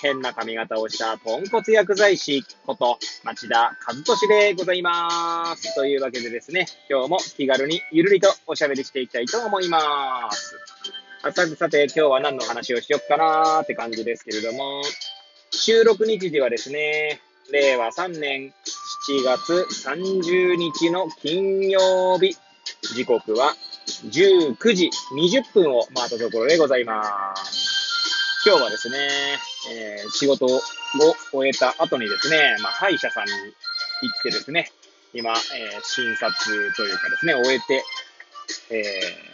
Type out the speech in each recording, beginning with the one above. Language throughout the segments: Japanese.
変な髪型をしたポンコツ薬剤師こと町田和俊でございます。というわけでですね、今日も気軽にゆるりとおしゃべりしていきたいと思います。あさてさて、今日は何の話をしよっかなーって感じですけれども、収録日時はですね、令和3年7月30日の金曜日、時刻は19時20分を回ったところでございます。今日はですね、えー仕事を終えた後にですね、まあ、歯医者さんに行ってですね、今、えー診察というかですね、終えて、えー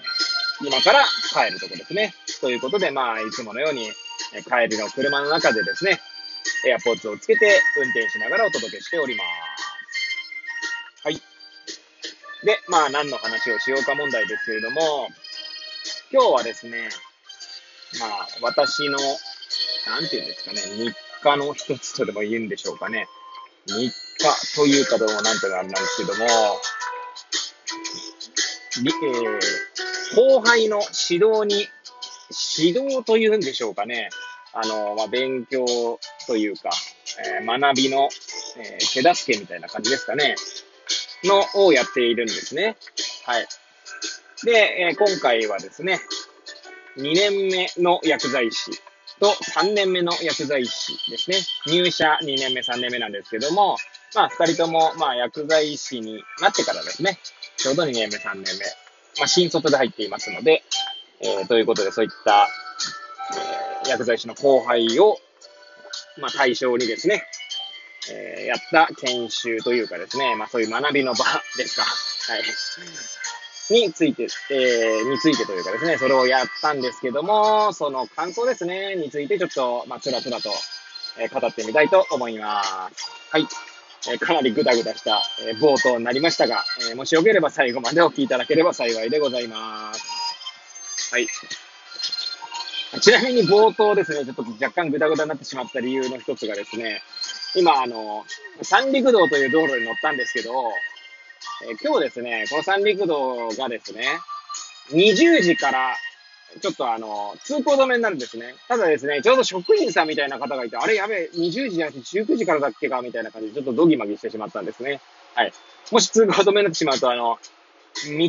今から帰るとこですね。ということで、まあ、いつものように、えー帰りの車の中でですね、エアポッツをつけて運転しながらお届けしております。はい。で、まあ、何の話をしようか問題ですけれども、今日はですね、まあ、私の、なんていうんですかね、日課の一つとでも言うんでしょうかね。日課というかどうもなんとかあれなんですけども、えー後輩の指導に、指導というんでしょうかね。あの、まあ、勉強というか、えー学びの、えー手助けみたいな感じですかね。の、をやっているんですね。はい。で、えー今回はですね、2年目の薬剤師と3年目の薬剤師ですね。入社2年目、3年目なんですけども、まあ、2人とも、まあ、薬剤師になってからですね、ちょうど2年目、3年目、まあ、新卒で入っていますので、えーということで、そういった、えー薬剤師の後輩を、まあ、対象にですね、えーやった研修というかですね、まあ、そういう学びの場ですか。はい。について、えーについてというかですね、それをやったんですけども、その感想ですね、についてちょっと、まあ、つらつらと、えー語ってみたいと思います。はい。えーかなりグダグダした、えー冒頭になりましたが、えーもしよければ最後までお聞きいただければ幸いでございます。はい。ちなみに冒頭ですね、ちょっと若干グダグダになってしまった理由の一つがですね、今、あの、三陸道という道路に乗ったんですけど、え今日ですね、この三陸道がですね、20時から、ちょっとあの、通行止めになるんですね。ただですね、ちょうど職員さんみたいな方がいて、あれやべえ、20時じゃなくて19時からだっけか、みたいな感じで、ちょっとドギマギしてしまったんですね。はい。もし通行止めになってしまうと、あの、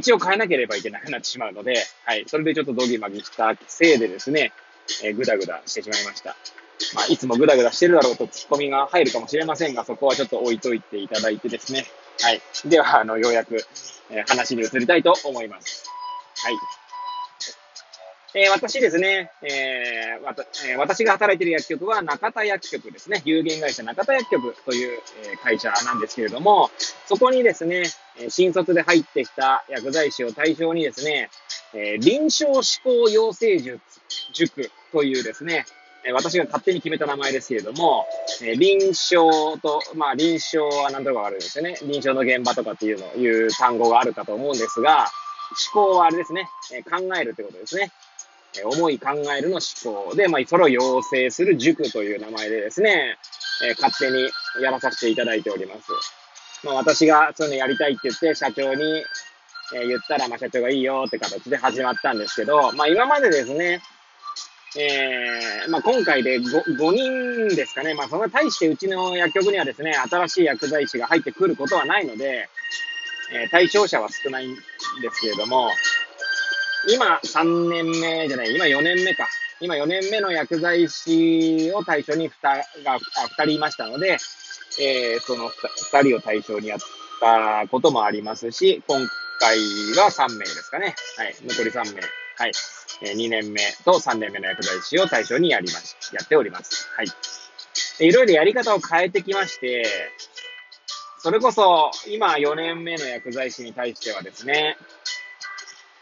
道を変えなければいけなくなってしまうので、はい。それでちょっとドギマギしたせいでですね、えーぐだぐだしてしまいました。まあ、いつもぐだぐだしてるだろうとツッコミが入るかもしれませんが、そこはちょっと置いといていただいてですね。はい。では、あの、ようやく、えー話に移りたいと思います。はい。えー私ですね、えーわたえー私が働いている薬局は中田薬局ですね。有限会社中田薬局という、え会社なんですけれども、そこにですね、新卒で入ってきた薬剤師を対象にですね、え臨床試行養成術塾というですね、え私が勝手に決めた名前ですけれども、え臨床と、まあ臨床は何とかあるんですよね。臨床の現場とかっていうの、いう単語があるかと思うんですが、思考はあれですね、え考えるってことですね。えー思い考えるの思考で、まあ、それを養成する塾という名前でですね、え勝手にやらさせていただいております。まあ、私がそういうのやりたいって言って、社長に、え言ったら、まあ、社長がいいよって形で始まったんですけど、まあ、今までですね、えーまあ、今回で 5, 5人ですかね、まあ、そんな大してうちの薬局にはですね、新しい薬剤師が入ってくることはないので、えー対象者は少ないんですけれども、今3年目じゃない、今4年目か。今4年目の薬剤師を対象に 2, が2人いましたので、えーその 2, 人を対象にやったこともありますし、今回は3名ですかね。はい。残り3名。はい。えー2年目と3年目の薬剤師を対象にやりまし、やっております。はい。いろいろやり方を変えてきまして、それこそ今4年目の薬剤師に対してはですね、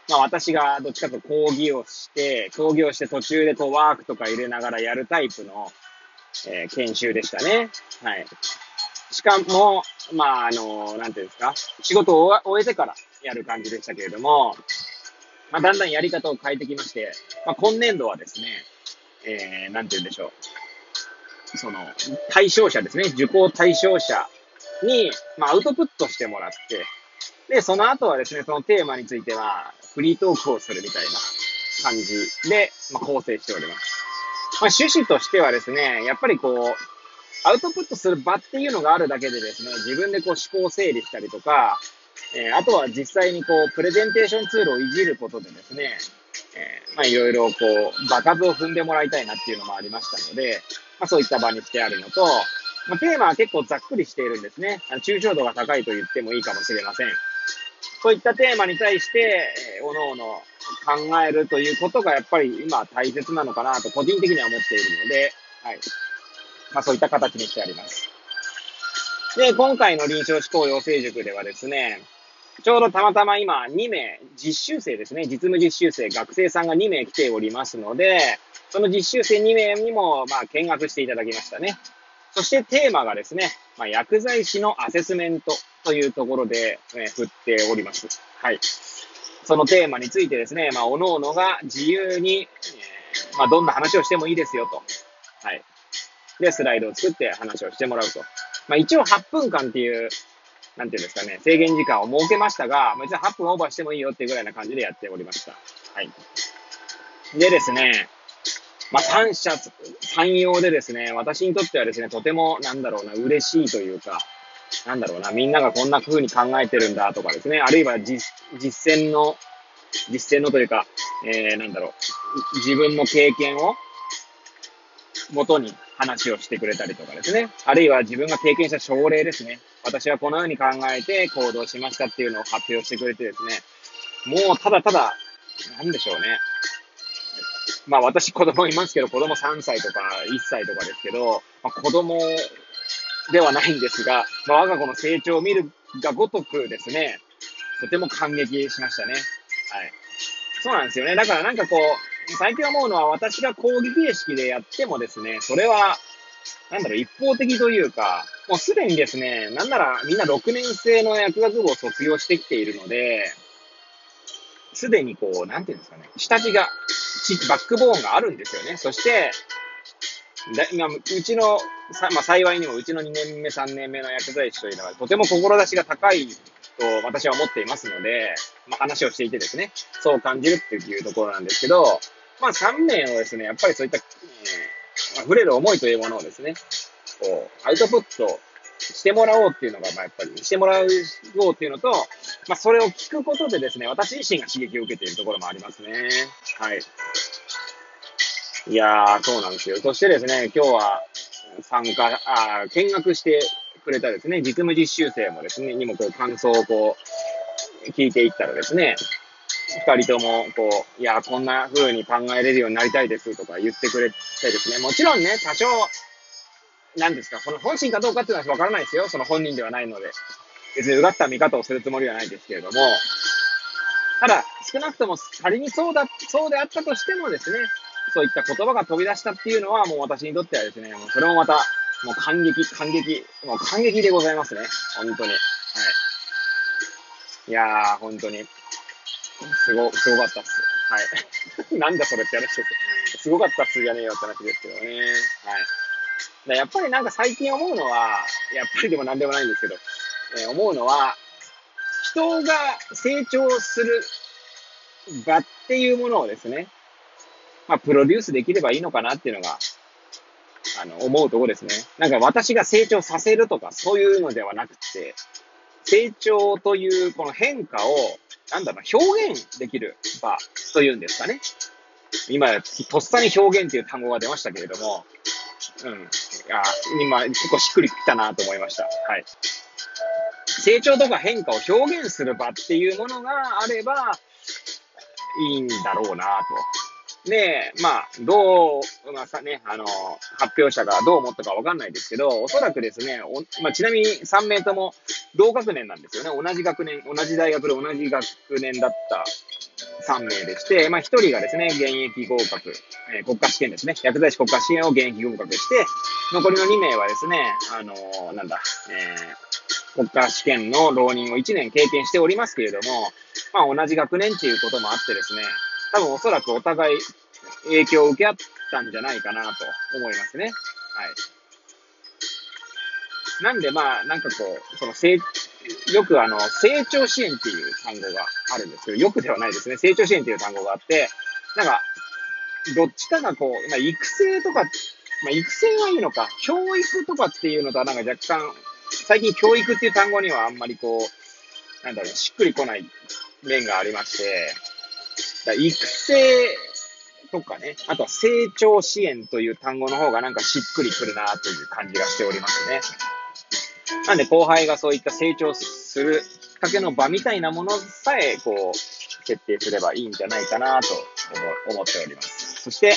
まあ私がどっちかというと講義をして、講義をして途中でこうワークとか入れながらやるタイプの、えー研修でしたね。はい。しかも、まあ、あの、なんていうんですか、仕事を終えてからやる感じでしたけれども、まあ、だんだんやり方を変えてきまして、まあ、今年度はですね、えー、なんて言うんでしょう。その、対象者ですね、受講対象者に、まあ、アウトプットしてもらって、で、その後はですね、そのテーマについては、フリートークをするみたいな感じで、まあ、構成しております。まあ、趣旨としてはですね、やっぱりこう、アウトプットする場っていうのがあるだけでですね、自分でこう思考整理したりとか、えー、あとは実際にこう、プレゼンテーションツールをいじることでですね、えー、まあいろいろこう、場数を踏んでもらいたいなっていうのもありましたので、まあそういった場にしてあるのと、まあ、テーマは結構ざっくりしているんですね。あの抽象度が高いと言ってもいいかもしれません。そういったテーマに対して、えー、おのおの考えるということがやっぱり今大切なのかなと個人的には思っているので、はい。まあそういった形にしてあります。で、今回の臨床思考養成塾ではですね、ちょうどたまたま今2名、実習生ですね、実務実習生、学生さんが2名来ておりますので、その実習生2名にも、まあ、見学していただきましたね。そしてテーマがですね、まあ、薬剤師のアセスメントというところで、え、振っております。はい。そのテーマについてですね、まあ、おのおのが自由に、えー、まあ、どんな話をしてもいいですよと。はい。で、スライドを作って話をしてもらうと。まあ、一応8分間っていう、なんていうんですかね、制限時間を設けましたが、別に8分オーバーしてもいいよっていうぐらいな感じでやっておりました。はい。でですね、まあ、三者三様でですね、私にとってはですね、とても、なんだろうな、嬉しいというか、なんだろうな、みんながこんな風に考えてるんだとかですね、あるいは実実践の、実践のというか、えー、なんだろう、自分の経験を元に話をしてくれたりとかですね、あるいは自分が経験した症例ですね、私はこのように考えて行動しましたっていうのを発表してくれてですね、もうただただ、なんでしょうね、まあ私子供いますけど、子供3歳とか1歳とかですけど、まあ、子供ではないんですが、まあ、我が子の成長を見るがごとくですね、とても感激しましたね。はい。そうなんですよね。だからなんかこう、最近思うのは私が講義形式でやってもですね、それは、なんだろう、一方的というか、もうすでにですね、なんならみんな6年生の薬学部を卒業してきているので、すでにこう、なんていうんですかね、下地がバックボーンがあるんですよね。そして、だ今、うちの、まあ、幸いにもうちの2年目、3年目の薬剤師というのは、とても志が高いと私は思っていますので、まあ、話をしていてですね、そう感じるっていうところなんですけど、まあ、3名をですね、やっぱりそういった、えー、溢れる思いというものをですね、こう、アウトプットしてもらおうっていうのが、まあ、やっぱりしてもらおうっていうのと、まあ、それを聞くことでですね、私自身が刺激を受けているところもありますね。はい。いやー、そうなんですよ。そしてですね、今日は参加、あ見学してくれたですね、実務実習生もですね、にもこう感想をこう、聞いていったらですね、二人とも、こう、いや、こんな風に考えれるようになりたいですとか言ってくれてですね、もちろんね、多少、何ですか、この本心かどうかっていうのはわからないですよ。その本人ではないので。別にうがった見方をするつもりはないですけれども、ただ、少なくとも仮にそうだ、そうであったとしてもですね、そういった言葉が飛び出したっていうのは、もう私にとってはですね、もうそれもまた、もう感激、感激、もう感激でございますね。本当に。はい。いやー、本当に。すご、すごかったっす。はい。なんだそれって話です。すごかったっすじゃねえよって話ですけどね。はい。やっぱりなんか最近思うのは、やっぱりでも何でもないんですけど、えー、思うのは、人が成長する場っていうものをですね、まあ、プロデュースできればいいのかなっていうのが、あの、思うとこですね。なんか私が成長させるとか、そういうのではなくて、成長というこの変化を、なんだろう、表現できる場というんですかね。今、とっさに表現っていう単語が出ましたけれども、うん。あ今、結構しっくりきたなと思いました。はい。成長とか変化を表現する場っていうものがあれば、いいんだろうなと。で、まあ、どう、まあさね、あの、発表者がどう思ったかわかんないですけど、おそらくですね、おまあ、ちなみに3名とも同学年なんですよね。同じ学年、同じ大学で同じ学年だった3名でして、まあ1人がですね、現役合格、えー、国家試験ですね、薬剤師国家試験を現役合格して、残りの2名はですね、あのー、なんだ、えー、国家試験の浪人を1年経験しておりますけれども、まあ同じ学年っていうこともあってですね、多分おそらくお互い影響を受け合ったんじゃないかなと思いますね。はい。なんでまあ、なんかこう、その成、よくあの、成長支援っていう単語があるんですけど、よくではないですね。成長支援っていう単語があって、なんか、どっちかがこう、まあ、育成とか、まあ、育成はいいのか、教育とかっていうのとはなんか若干、最近教育っていう単語にはあんまりこう、なんだろう、しっくりこない面がありまして、だ育成とかね、あとは成長支援という単語の方がなんかしっくりくるなという感じがしておりますね。なんで後輩がそういった成長するきっかけの場みたいなものさえ、こう、設定すればいいんじゃないかなと思っております。そして、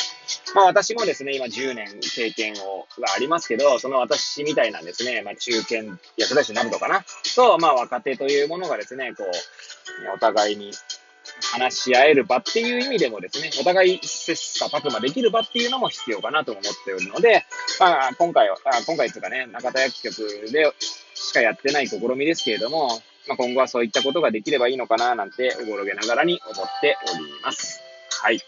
まあ私もですね、今10年経験を、がありますけど、その私みたいなんですね、まあ中堅薬剤師になるのかな？と、まあ若手というものがですね、こう、お互いに話し合える場っていう意味でもですね、お互い切磋琢磨できる場っていうのも必要かなと思っておるので、まあ、今回は、あ今回というかね、中田薬局でしかやってない試みですけれども、まあ、今後はそういったことができればいいのかななんて、おぼろげながらに思っております。はい。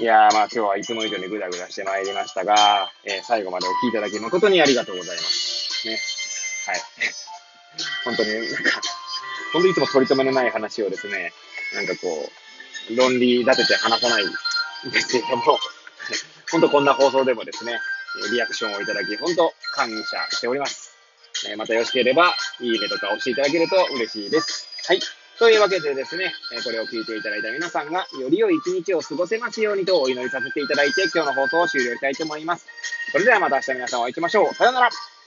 いやー、まあ今日はいつも以上にぐだぐだしてまいりましたが、えー、最後までお聞きいただき誠にありがとうございます。ね。はい。本当に、なんか、本当にいつも取り留めのない話をですね、なんかこう、論理立てて話さないんですけれども、本当こんな放送でもですね、リアクションをいただき、本当感謝しております。またよろしければ、いいねとか押していただけると嬉しいです。はい。というわけでですね、これを聞いていただいた皆さんが、より良い一日を過ごせますようにとお祈りさせていただいて、今日の放送を終了したいと思います。それではまた明日皆さんお会いしましょう。さようなら。